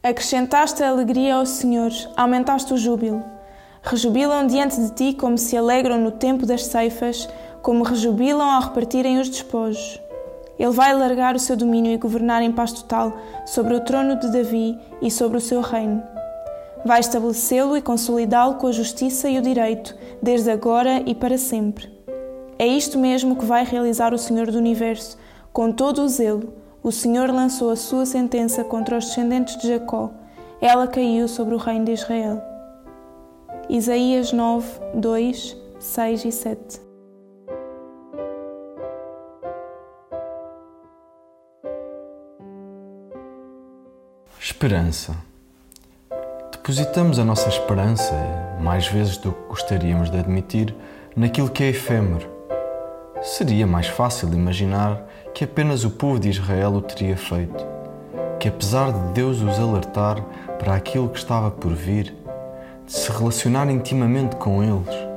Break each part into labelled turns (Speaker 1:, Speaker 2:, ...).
Speaker 1: Acrescentaste a alegria ao Senhor, aumentaste o júbilo. Rejubilam diante de ti como se alegram no tempo das ceifas, como rejubilam ao repartirem os despojos. Ele vai largar o seu domínio e governar em paz total sobre o trono de Davi e sobre o seu reino. Vai estabelecê-lo e consolidá-lo com a justiça e o direito, desde agora e para sempre. É isto mesmo que vai realizar o Senhor do Universo, com todo o zelo. O Senhor lançou a sua sentença contra os descendentes de Jacó. Ela caiu sobre o reino de Israel. Isaías 9, 2, 6 e 7
Speaker 2: Esperança. Depositamos a nossa esperança, mais vezes do que gostaríamos de admitir, naquilo que é efêmero. Seria mais fácil imaginar que apenas o povo de Israel o teria feito, que apesar de Deus os alertar para aquilo que estava por vir, de se relacionar intimamente com eles,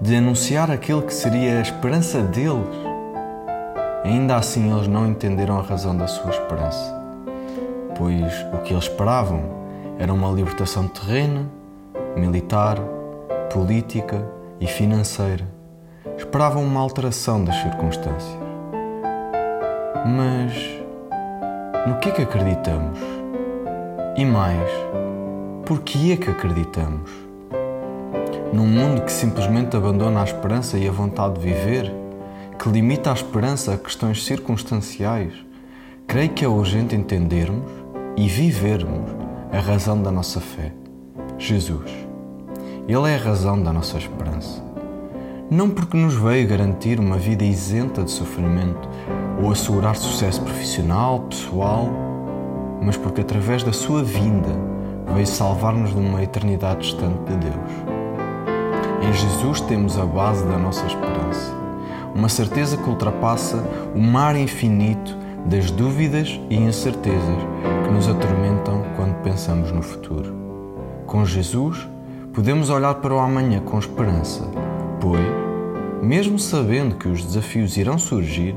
Speaker 2: de anunciar aquele que seria a esperança deles, ainda assim eles não entenderam a razão da sua esperança pois o que eles esperavam era uma libertação terrena, militar, política e financeira. Esperavam uma alteração das circunstâncias. Mas no que é que acreditamos? E mais, por que é que acreditamos? Num mundo que simplesmente abandona a esperança e a vontade de viver, que limita a esperança a questões circunstanciais, creio que é urgente entendermos e vivermos a razão da nossa fé, Jesus. Ele é a razão da nossa esperança. Não porque nos veio garantir uma vida isenta de sofrimento ou assegurar sucesso profissional, pessoal, mas porque através da sua vinda veio salvar-nos de uma eternidade distante de Deus. Em Jesus temos a base da nossa esperança, uma certeza que ultrapassa o mar infinito das dúvidas e incertezas que nos atormentam quando pensamos no futuro. Com Jesus, podemos olhar para o amanhã com esperança, pois, mesmo sabendo que os desafios irão surgir,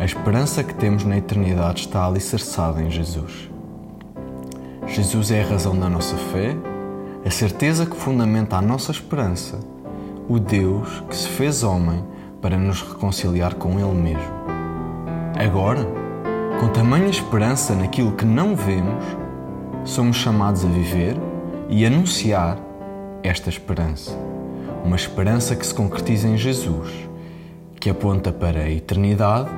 Speaker 2: a esperança que temos na eternidade está alicerçada em Jesus. Jesus é a razão da nossa fé, a certeza que fundamenta a nossa esperança, o Deus que se fez homem para nos reconciliar com Ele mesmo. Agora, com tamanha esperança naquilo que não vemos, somos chamados a viver e anunciar esta esperança. Uma esperança que se concretiza em Jesus, que aponta para a eternidade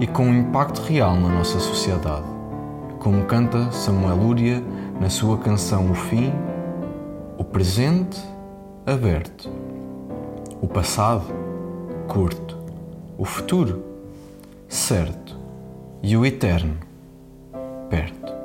Speaker 2: e com um impacto real na nossa sociedade. Como canta Samuel Lúria na sua canção O Fim, o presente aberto, o passado curto, o futuro certo e o eterno perto.